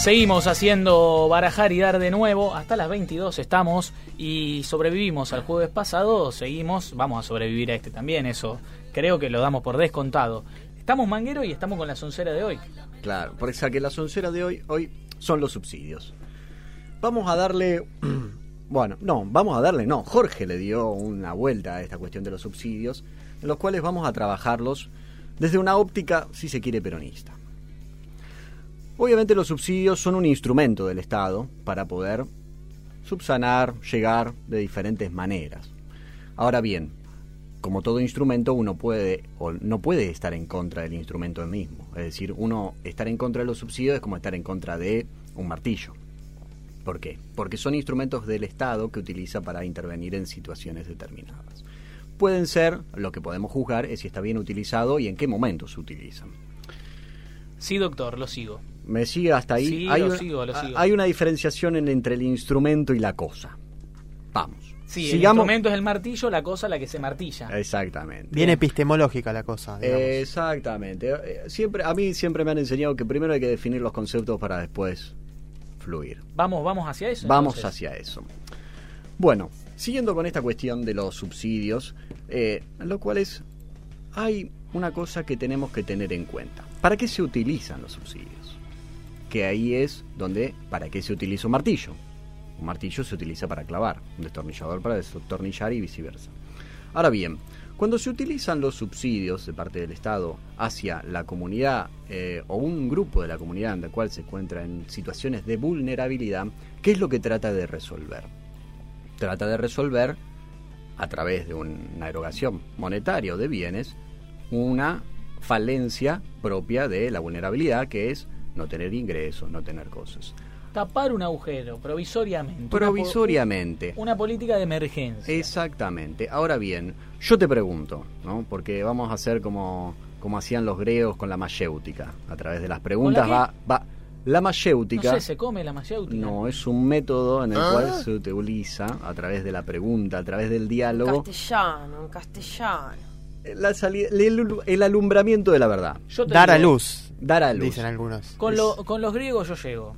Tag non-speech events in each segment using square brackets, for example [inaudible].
Seguimos haciendo barajar y dar de nuevo. Hasta las 22 estamos y sobrevivimos al jueves pasado. Seguimos, vamos a sobrevivir a este también. Eso creo que lo damos por descontado. Estamos manguero y estamos con la soncera de hoy. Claro, por eso que la soncera de hoy, hoy son los subsidios. Vamos a darle. [clears throat] Bueno, no, vamos a darle, no. Jorge le dio una vuelta a esta cuestión de los subsidios, en los cuales vamos a trabajarlos desde una óptica, si se quiere, peronista. Obviamente los subsidios son un instrumento del Estado para poder subsanar, llegar de diferentes maneras. Ahora bien, como todo instrumento, uno puede o no puede estar en contra del instrumento mismo. Es decir, uno estar en contra de los subsidios es como estar en contra de un martillo. ¿Por qué? Porque son instrumentos del Estado que utiliza para intervenir en situaciones determinadas. Pueden ser, lo que podemos juzgar es si está bien utilizado y en qué momento se utilizan. Sí, doctor, lo sigo. ¿Me sigue hasta ahí? Sí, hay, lo una, sigo, lo sigo. hay una diferenciación en- entre el instrumento y la cosa. Vamos. Sí, el instrumento es el martillo, la cosa la que se martilla. Exactamente. Bien epistemológica la cosa, digamos. Exactamente. Eh, Siempre, a mí siempre me han enseñado que primero hay que definir los conceptos para después fluir. Vamos, vamos hacia eso. Vamos entonces. hacia eso. Bueno, siguiendo con esta cuestión de los subsidios, eh, lo cual es, hay una cosa que tenemos que tener en cuenta. ¿Para qué se utilizan los subsidios? Que ahí es donde, ¿para qué se utiliza un martillo? Un martillo se utiliza para clavar, un destornillador para destornillar y viceversa. Ahora bien, cuando se utilizan los subsidios de parte del Estado hacia la comunidad eh, o un grupo de la comunidad en la cual se encuentra en situaciones de vulnerabilidad, ¿qué es lo que trata de resolver? Trata de resolver a través de una erogación monetaria o de bienes una falencia propia de la vulnerabilidad que es no tener ingresos, no tener cosas. Tapar un agujero, provisoriamente. Una po- Provisoriamente. Una, política de emergencia. Exactamente. Ahora bien, yo te pregunto, ¿no? Porque vamos a hacer como, como hacían los griegos con la mayéutica. A través de las preguntas va, va. La no mayéutica sé, se come la mayéutica. no es un método en el Ah. cual se utiliza a través de la pregunta, a través del diálogo, Castellano, en castellano. la sali- el, el alumbramiento de la verdad. Yo te Dar a luz, Dar a luz. dicen algunos. Con, lo- con los griegos yo llego.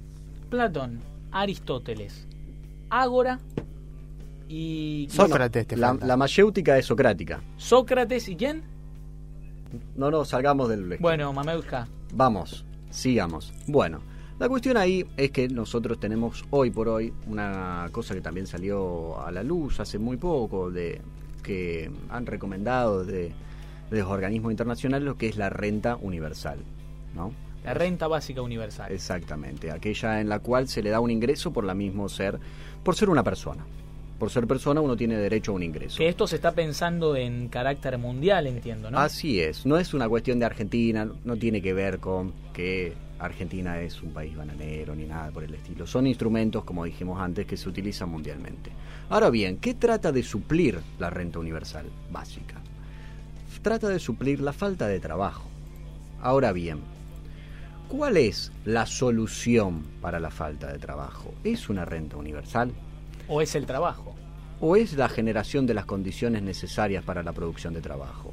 Platón, Aristóteles, Ágora y Sócrates te La, falta. la mayéutica es socrática. Sócrates y quién? No nos salgamos del... Bueno, Mameuska. Vamos, sigamos. Bueno, la cuestión ahí es que nosotros tenemos hoy por hoy una cosa que también salió a la luz hace muy poco, de que han recomendado de, de los organismos internacionales lo que es la renta universal, ¿no? La renta básica universal. Exactamente, aquella en la cual se le da un ingreso por la mismo ser, por ser una persona. Por ser persona uno tiene derecho a un ingreso. Que esto se está pensando en carácter mundial, entiendo, ¿no? Así es, no es una cuestión de Argentina, no tiene que ver con que Argentina es un país bananero ni nada por el estilo. Son instrumentos, como dijimos antes, que se utilizan mundialmente. Ahora bien, ¿qué trata de suplir la renta universal básica? Trata de suplir la falta de trabajo. Ahora bien, ¿cuál es la solución para la falta de trabajo? ¿Es una renta universal? ¿O es el trabajo? o es la generación de las condiciones necesarias para la producción de trabajo.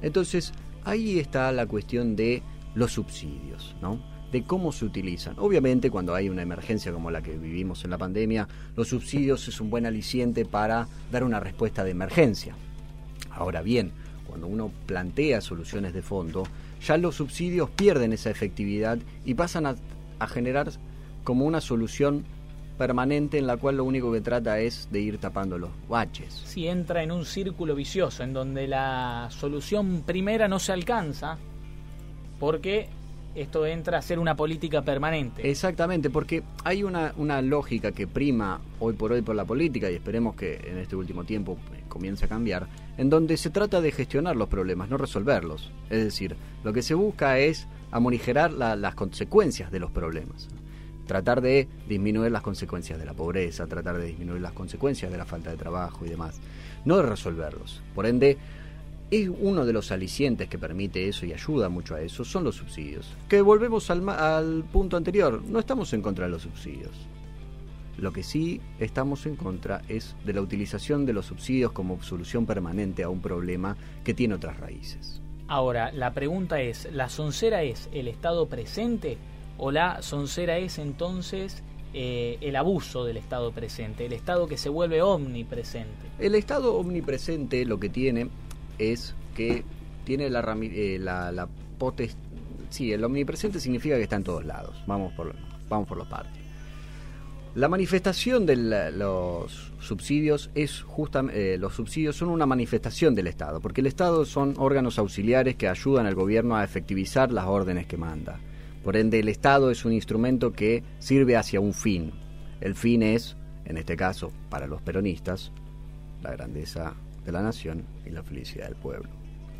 Entonces, ahí está la cuestión de los subsidios, ¿no? De cómo se utilizan. Obviamente, cuando hay una emergencia como la que vivimos en la pandemia, los subsidios es un buen aliciente para dar una respuesta de emergencia. Ahora bien, cuando uno plantea soluciones de fondo, ya los subsidios pierden esa efectividad y pasan a, generar como una solución permanente en la cual lo único que trata es de ir tapando los baches. Si entra en un círculo vicioso en donde la solución primera no se alcanza, porque esto entra a ser una política permanente. Exactamente, porque hay una, una lógica que prima hoy por hoy por la política y esperemos que en este último tiempo eh, comience a cambiar, en donde se trata de gestionar los problemas, no resolverlos. Es decir, lo que se busca es amorigerar la- las consecuencias de los problemas. Tratar de disminuir las consecuencias de la pobreza, tratar de disminuir las consecuencias de la falta de trabajo y demás. No de resolverlos. Por ende, es uno de los alicientes que permite eso y ayuda mucho a eso, son los subsidios. Que volvemos al, punto anterior, no estamos en contra de los subsidios. Lo que sí estamos en contra es de la utilización de los subsidios como solución permanente a un problema que tiene otras raíces. Ahora, la pregunta es, ¿la soncera es el Estado presente o la soncera es entonces eh, el abuso del Estado presente, el Estado que se vuelve omnipresente. El Estado omnipresente lo que tiene es que tiene la, eh, la, la potestad... Sí, el omnipresente significa que está en todos lados. Vamos por, vamos por los partes. La manifestación de los subsidios es justamente eh, los subsidios son una manifestación del Estado, porque el Estado son órganos auxiliares que ayudan al gobierno a efectivizar las órdenes que manda. Por ende, el Estado es un instrumento que sirve hacia un fin. El fin es, en este caso, para los peronistas, la grandeza de la nación y la felicidad del pueblo.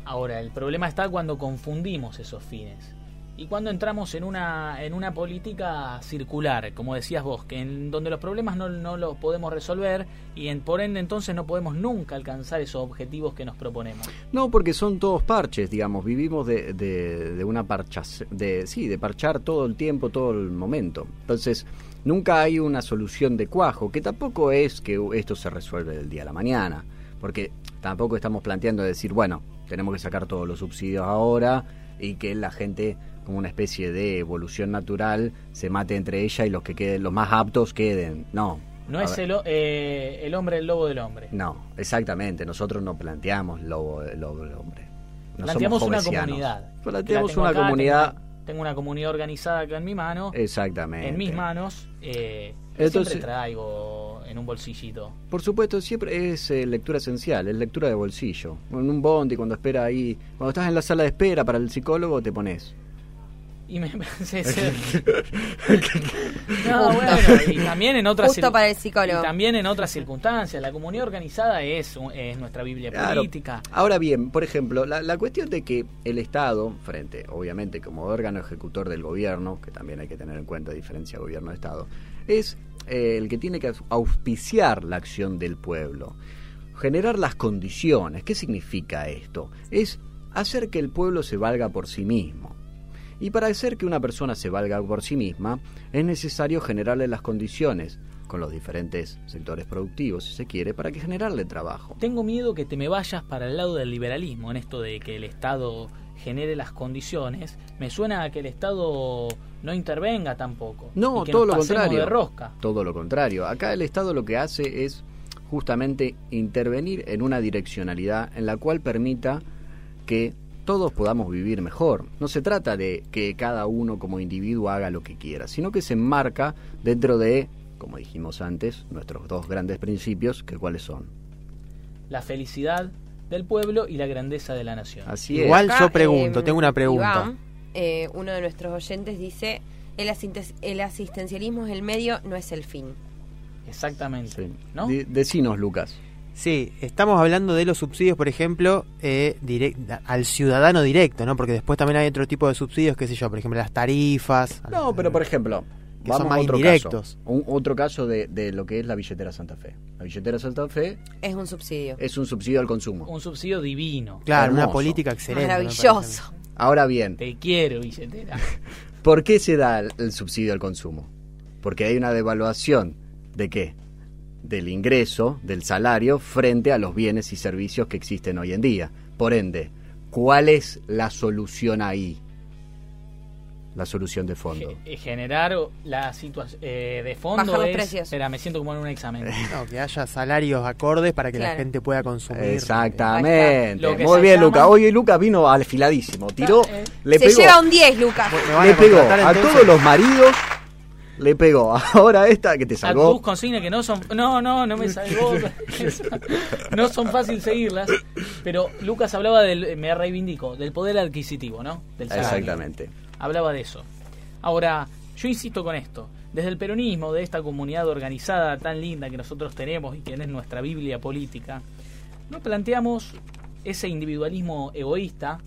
Ahora, el problema está cuando confundimos esos fines y cuando entramos en una, en una política circular, como decías vos, que en donde los problemas no, no los podemos resolver y en, por ende entonces no podemos nunca alcanzar esos objetivos que nos proponemos. No, porque son todos parches, digamos, vivimos de, de, una parcha, de, sí, de parchar todo el tiempo, todo el momento. Entonces, nunca hay una solución de cuajo, que tampoco es que esto se resuelve del día a la mañana, porque tampoco estamos planteando decir, bueno, tenemos que sacar todos los subsidios ahora y que la gente como una especie de evolución natural, se mate entre ella y los que queden, los más aptos queden. No. No es el, eh, el, hombre el lobo del hombre. No, exactamente. Nosotros no planteamos lobo, el lobo del hombre. planteamos una comunidad. Planteamos una comunidad. Tengo, una comunidad organizada acá en mi mano. Exactamente. En mis manos. Eh, Entonces, siempre traigo en un bolsillito. Por supuesto, siempre es eh, lectura esencial, es lectura de bolsillo. En un bondi, cuando espera ahí, cuando estás en la sala de espera para el psicólogo, te pones y me [laughs] [laughs] ser... no, bueno, [laughs] y también en otras Justo para el psicólogo. también en otras circunstancias. La comunidad organizada es, es nuestra Biblia política. Ahora bien, por ejemplo, la, la, cuestión de que el Estado, frente, obviamente, como órgano ejecutor del gobierno, que también hay que tener en cuenta diferencia gobierno-Estado, es eh, el que tiene que auspiciar la acción del pueblo. Generar las condiciones. ¿Qué significa esto? Es hacer que el pueblo se valga por sí mismo y para hacer que una persona se valga por sí misma, es necesario generarle las condiciones con los diferentes sectores productivos, si se quiere, para que generarle trabajo. Tengo miedo que te me vayas para el lado del liberalismo, en esto de que el Estado genere las condiciones. Me suena a que el Estado no intervenga tampoco. No, todo lo contrario. Todo lo contrario. Acá el Estado lo que hace es justamente intervenir en una direccionalidad en la cual permita que todos podamos vivir mejor. No se trata de que cada uno como individuo haga lo que quiera, sino que se enmarca dentro de, como dijimos antes, nuestros dos grandes principios, que cuáles son. La felicidad del pueblo y la grandeza de la nación. Así Igual yo pregunto, em, tengo una pregunta. Eh, uno de nuestros oyentes dice, el, el, asistencialismo es el medio, no es el fin. Exactamente. ¿no? decinos, Lucas. Sí, estamos hablando de los subsidios, por ejemplo, eh, al ciudadano directo, ¿no? Porque después también hay otro tipo de subsidios, qué sé yo, por ejemplo, las tarifas. No, pero por ejemplo, que vamos son más indirectos. Un, otro caso de, lo que es la billetera Santa Fe. La billetera Santa Fe es un subsidio. Es un subsidio al consumo. Un subsidio divino. Claro, una política excelente. Maravilloso. Ahora bien. Te quiero, billetera. [laughs] ¿Por qué se da el subsidio al consumo? Porque hay una devaluación de qué? del ingreso, del salario, frente a los bienes y servicios que existen hoy en día. Por ende, ¿cuál es la solución ahí? La solución de fondo. Eh, generar la situación eh, de fondo es, Espera, me siento como en un examen. [laughs] que haya salarios acordes para que la gente pueda consumir. Exactamente. Muy bien, Lucas. Oye, Lucas vino afiladísimo. Tiró, eh, le Se lleva un 10, Lucas. Le pegó a todos los maridos le pegó. [laughs] Ahora esta que te salvó. Tus consignas que no son. No, no, no me salvó. [laughs] no son fácil seguirlas. Pero Lucas hablaba del. Me reivindico. Del poder adquisitivo, ¿no? Del Exactamente. Hablaba de eso. Ahora, yo insisto con esto. Desde el peronismo, de esta comunidad organizada tan linda que nosotros tenemos y que es nuestra Biblia política, no planteamos ese individualismo egoísta,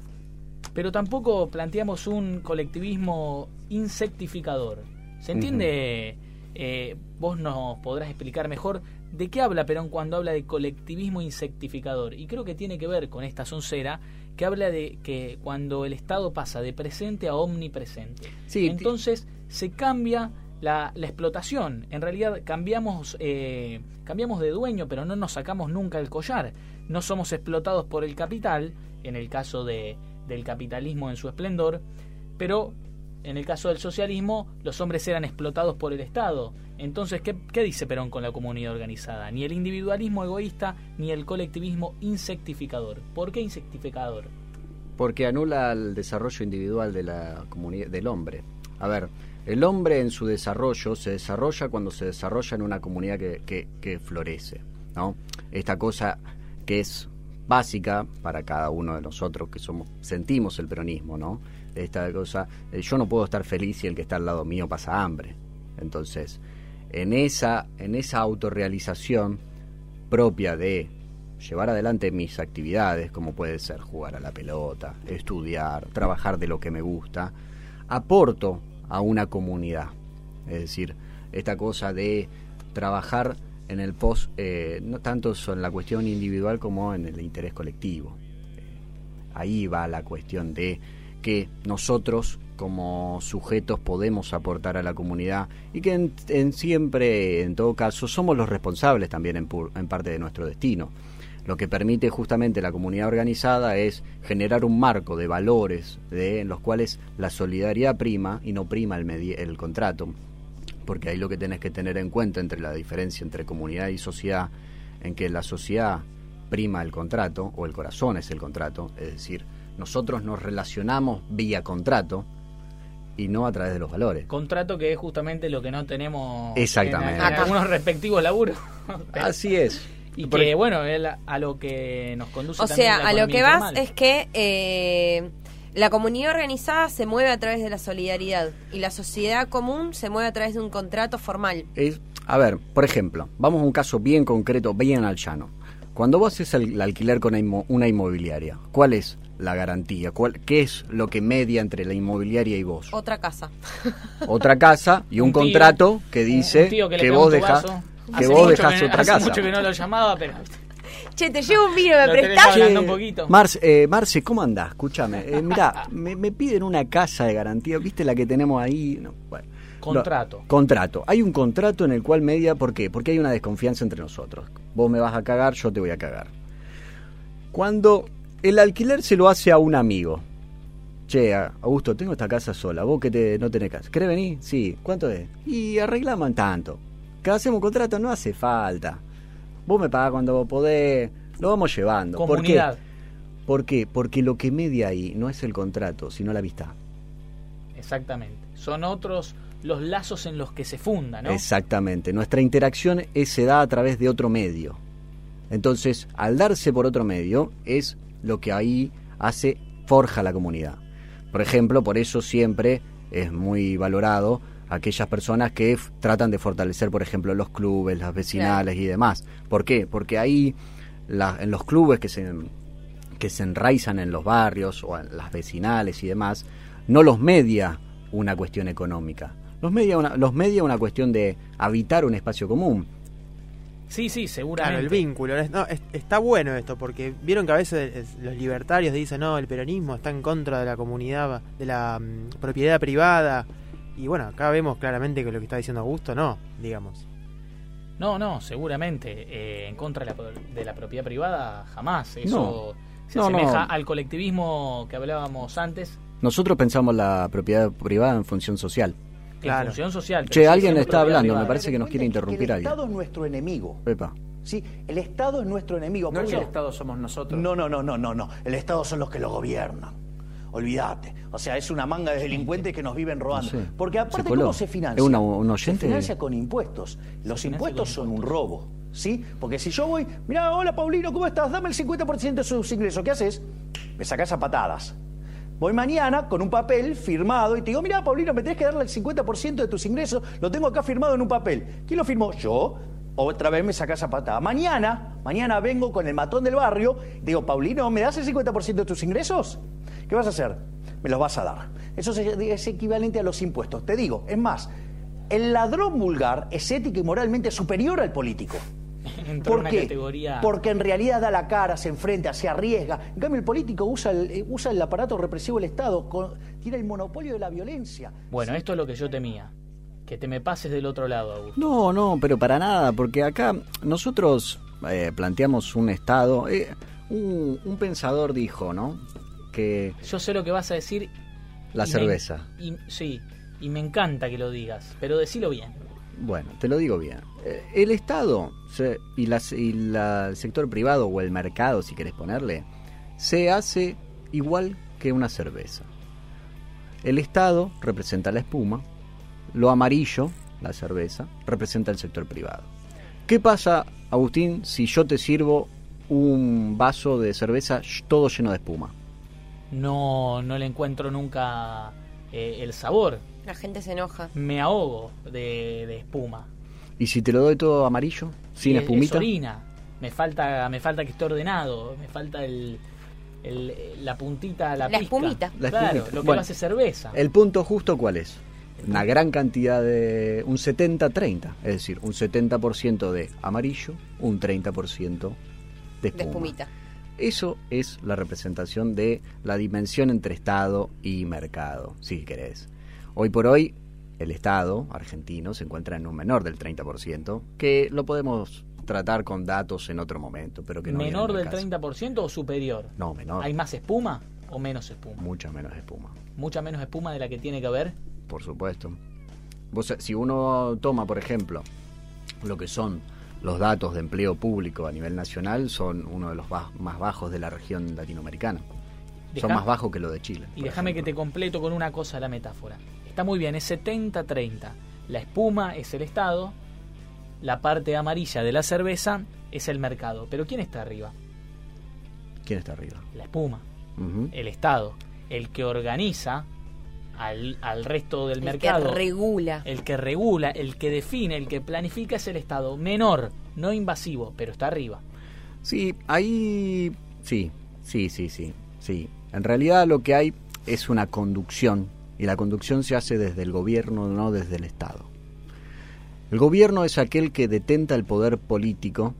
pero tampoco planteamos un colectivismo insectificador ¿Se entiende? Eh, vos nos podrás explicar mejor de qué habla Perón cuando habla de colectivismo insectificador. Y creo que tiene que ver con esta soncera que habla de que cuando el Estado pasa de presente a omnipresente. Entonces se cambia la, explotación. En realidad cambiamos, eh, cambiamos de dueño, pero no nos sacamos nunca el collar. No somos explotados por el capital, en el caso de, del capitalismo en su esplendor, pero en el caso del socialismo, los hombres eran explotados por el Estado. Entonces, ¿qué, ¿qué, dice Perón con la comunidad organizada? Ni el individualismo egoísta, ni el colectivismo insectificador. ¿Por qué insectificador? Porque anula el desarrollo individual del hombre. A ver, el hombre en su desarrollo se desarrolla cuando se desarrolla en una comunidad que, que florece. ¿no? Esta cosa que es básica para cada uno de nosotros que somos sentimos el peronismo, ¿no? Esta cosa, eh, yo no puedo estar feliz si el que está al lado mío pasa hambre. Entonces, en esa en esa autorrealización propia de llevar adelante mis actividades, como puede ser jugar a la pelota, estudiar, trabajar de lo que me gusta, aporto a una comunidad. Es decir, esta cosa de trabajar en el post, eh, no tanto en la cuestión individual como en el interés colectivo. ahí va la cuestión de que nosotros como sujetos podemos aportar a la comunidad y que en, siempre, en todo caso, somos los responsables también en, en parte de nuestro destino. Lo que permite justamente la comunidad organizada es generar un marco de valores de, en los cuales la solidaridad prima y no prima el, el contrato porque ahí lo que tenés que tener en cuenta entre la diferencia entre comunidad y sociedad, en que la sociedad prima el contrato, o el corazón es el contrato, es decir, nosotros nos relacionamos vía contrato y no a través de los valores. Contrato que es justamente lo que no tenemos Exactamente. en, en algunos respectivos laburos. [laughs] Así es. [laughs] Y que, bueno, es a lo que nos conduce. O sea, a lo que vas es que eh, la comunidad organizada se mueve a través de la solidaridad y la sociedad común se mueve a través de un contrato formal. Es, a ver, por ejemplo, vamos a un caso bien concreto, bien al llano. Cuando vos haces el, el alquiler con una inmobiliaria, ¿cuál es la garantía? ¿Cuál, ¿Qué es lo que media entre la inmobiliaria y vos? Otra casa. Otra casa y un, un tío, contrato que dice que, que vos dejás que vos dejás otra hace casa. mucho que no lo llamaba, pero Che, te llevo un vino, ¿me Lo prestás? tenés un poquito. Marce, eh, Marce, ¿cómo andás? Escúchame. Eh, mirá, me, me, piden una casa de garantía. ¿Viste la que tenemos ahí? No, bueno. Contrato. No, contrato. Hay un contrato en el cual media, ¿por qué? Porque hay una desconfianza entre nosotros. Vos me vas a cagar, yo te voy a cagar. Cuando el alquiler se lo hace a un amigo. Che, Augusto, tengo esta casa sola. Vos que te, no tenés casa. ¿Querés venir? Sí. ¿Cuánto es? Y arreglamos en tanto. Que hacemos un contrato, no hace falta. Vos me pagás cuando vos podés. Lo vamos llevando. Comunidad. ¿Por qué? ¿Por qué? Porque lo que media ahí no es el contrato, sino la amistad. Exactamente. Son otros los lazos en los que se funda, ¿no? Exactamente. Nuestra interacción es, se da a través de otro medio. Entonces, al darse por otro medio, es lo que ahí hace, forja la comunidad. Por ejemplo, por eso siempre es muy valorado aquellas personas que tratan de fortalecer, por ejemplo, los clubes, las vecinales claro. y demás. ¿Por qué? Porque ahí, la, en los clubes que se, que se enraizan en los barrios o en las vecinales y demás, no los media una cuestión económica. Los media una, los media una cuestión de habitar un espacio común. Sí, sí, seguramente. Claro, el vínculo. No, es, está bueno esto, porque vieron que a veces los libertarios dicen, no, el peronismo está en contra de la comunidad, de la um, propiedad privada. Y bueno, acá vemos claramente que lo que está diciendo Augusto, no, digamos. No, no, seguramente. Eh, en contra de la, de la, propiedad privada, jamás. Eso no, se no, asemeja no. al colectivismo que hablábamos antes. Nosotros pensamos la propiedad privada en función social. Claro. Función social. Che, alguien está hablando, me parece que nos quiere interrumpir el alguien. El Estado es nuestro enemigo. Pepa. Sí, el Estado es nuestro enemigo. No es que el Estado somos nosotros. No, no, no, no, no, no. El Estado son los que lo gobiernan. Olvídate. O sea, es una manga de delincuentes que nos viven robando. No sé. Porque aparte, Se ¿cómo se financia? ¿Es una, un oyente? Se financia con impuestos. Los impuestos son un robo. ¿Sí? Porque si yo voy, mira, hola Paulino, ¿cómo estás? Dame el 50% de sus ingresos. ¿Qué haces? Me sacás a patadas. Voy mañana con un papel firmado y te digo, mira, Paulino, me tenés que darle el 50% de tus ingresos, lo tengo acá firmado en un papel. ¿Quién lo firmó? Yo. Otra vez me sacás a patada. Mañana, mañana vengo con el matón del barrio, digo, Paulino, ¿me das el 50% de tus ingresos? ¿Qué vas a hacer? Me los vas a dar. Eso es equivalente a los impuestos. Te digo, es más, el ladrón vulgar es ética y moralmente superior al político. [laughs] ¿Por qué? Categoría... Porque en realidad da la cara, se enfrenta, se arriesga. En cambio, el político usa el, usa el aparato represivo del Estado, con, tiene el monopolio de la violencia. Bueno, ¿sí? esto es lo que yo temía. Que te me pases del otro lado, Augusto. No, no, pero para nada, porque acá nosotros eh, planteamos un Estado. Eh, un, un pensador dijo, ¿no? Que. Yo sé lo que vas a decir La cerveza. y, sí, y me encanta que lo digas, pero decilo bien. Bueno, te lo digo bien. Eh, el Estado y, el sector privado o el mercado, si querés ponerle, se hace igual que una cerveza. El Estado representa la espuma, lo amarillo, la cerveza, representa el sector privado. ¿Qué pasa, Agustín, si yo te sirvo un vaso de cerveza todo lleno de espuma? No, no le encuentro nunca eh, el sabor. La gente se enoja. Me ahogo de, espuma. ¿Y si te lo doy todo amarillo? ¿Sin espumita? orina. Me falta, me falta que esté ordenado. Me falta el, la puntita, la, la espumita. La claro, lo que hace cerveza. ¿El punto justo cuál es? Una gran cantidad de... un 70-30. Es decir, un 70% de amarillo, un 30% de espuma. De espumita. Eso es la representación de la dimensión entre Estado y mercado, si querés. Hoy por hoy, el Estado argentino se encuentra en un menor del 30%, que lo podemos tratar con datos en otro momento, pero que no ¿Menor del 30% o superior? No, menor. ¿Hay más espuma o menos espuma? Mucha menos espuma. ¿Mucha menos espuma de la que tiene que haber? Por supuesto. si uno toma, por ejemplo, lo que son los datos de empleo público a nivel nacional, son uno de los más bajos de la región latinoamericana. son más bajos que lo de Chile. Y déjame que te completo con una cosa la metáfora. Está muy bien, es 70-30. La espuma es el Estado, la parte amarilla de la cerveza es el mercado. Pero ¿quién está arriba? ¿Quién está arriba? La espuma, el Estado, el que organiza al, resto del mercado. El que regula. El que regula, el que define, el que planifica es el Estado. Menor, no invasivo, pero está arriba. Sí, ahí sí, sí, sí, sí, sí. En realidad lo que hay es una conducción y la conducción se hace desde el gobierno, no desde el Estado. El gobierno es aquel que detenta el poder político,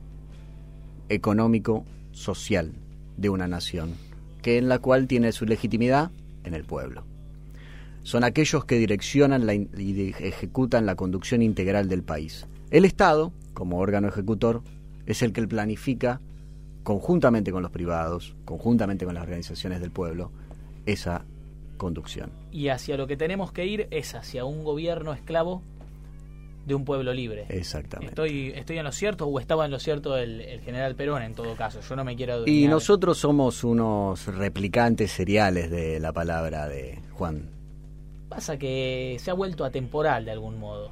económico, social de una nación, que en la cual tiene su legitimidad en el pueblo. Son aquellos que direccionan y ejecutan la conducción integral del país. El Estado, como órgano ejecutor, es el que planifica conjuntamente con los privados, conjuntamente con las organizaciones del pueblo, esa conducción. Y hacia lo que tenemos que ir es hacia un gobierno esclavo de un pueblo libre. Exactamente. ¿Estoy, estoy en lo cierto o estaba en lo cierto el, general Perón en todo caso? Yo no me quiero... Y nosotros somos unos replicantes seriales de la palabra de Juan. Pasa que se ha vuelto atemporal de algún modo.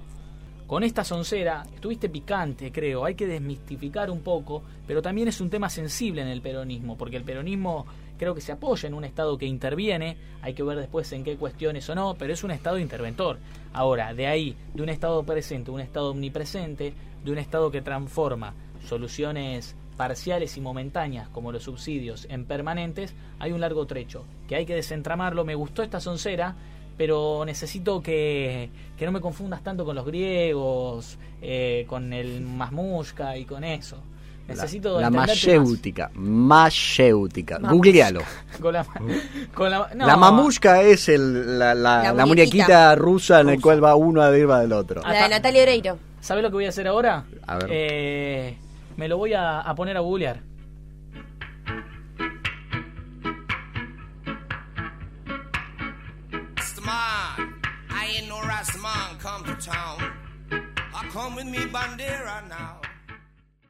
Con esta soncera estuviste picante, creo, hay que desmistificar un poco, pero también es un tema sensible en el peronismo, porque el peronismo creo que se apoya en un Estado que interviene, hay que ver después en qué cuestiones o no, pero es un Estado interventor. Ahora, de ahí, de un Estado presente, un Estado omnipresente, de un Estado que transforma soluciones parciales y momentáneas como los subsidios en permanentes, hay un largo trecho, que hay que desentramarlo. Me gustó esta soncera, pero necesito que, no me confundas tanto con los griegos, eh, con el masmushka y con eso. Necesito la, la mayéutica, mayéutica. Googlealo. [laughs] con la, [laughs] con la, la mamushka es el, la, la, muñequita rusa en la cual va uno arriba del otro. La de Natalia Oreiro. ¿Sabes lo que voy a hacer ahora? A ver. Eh, me lo voy a, a poner a googlear. I ain't no Rastaman come to town. I come with me bandera now.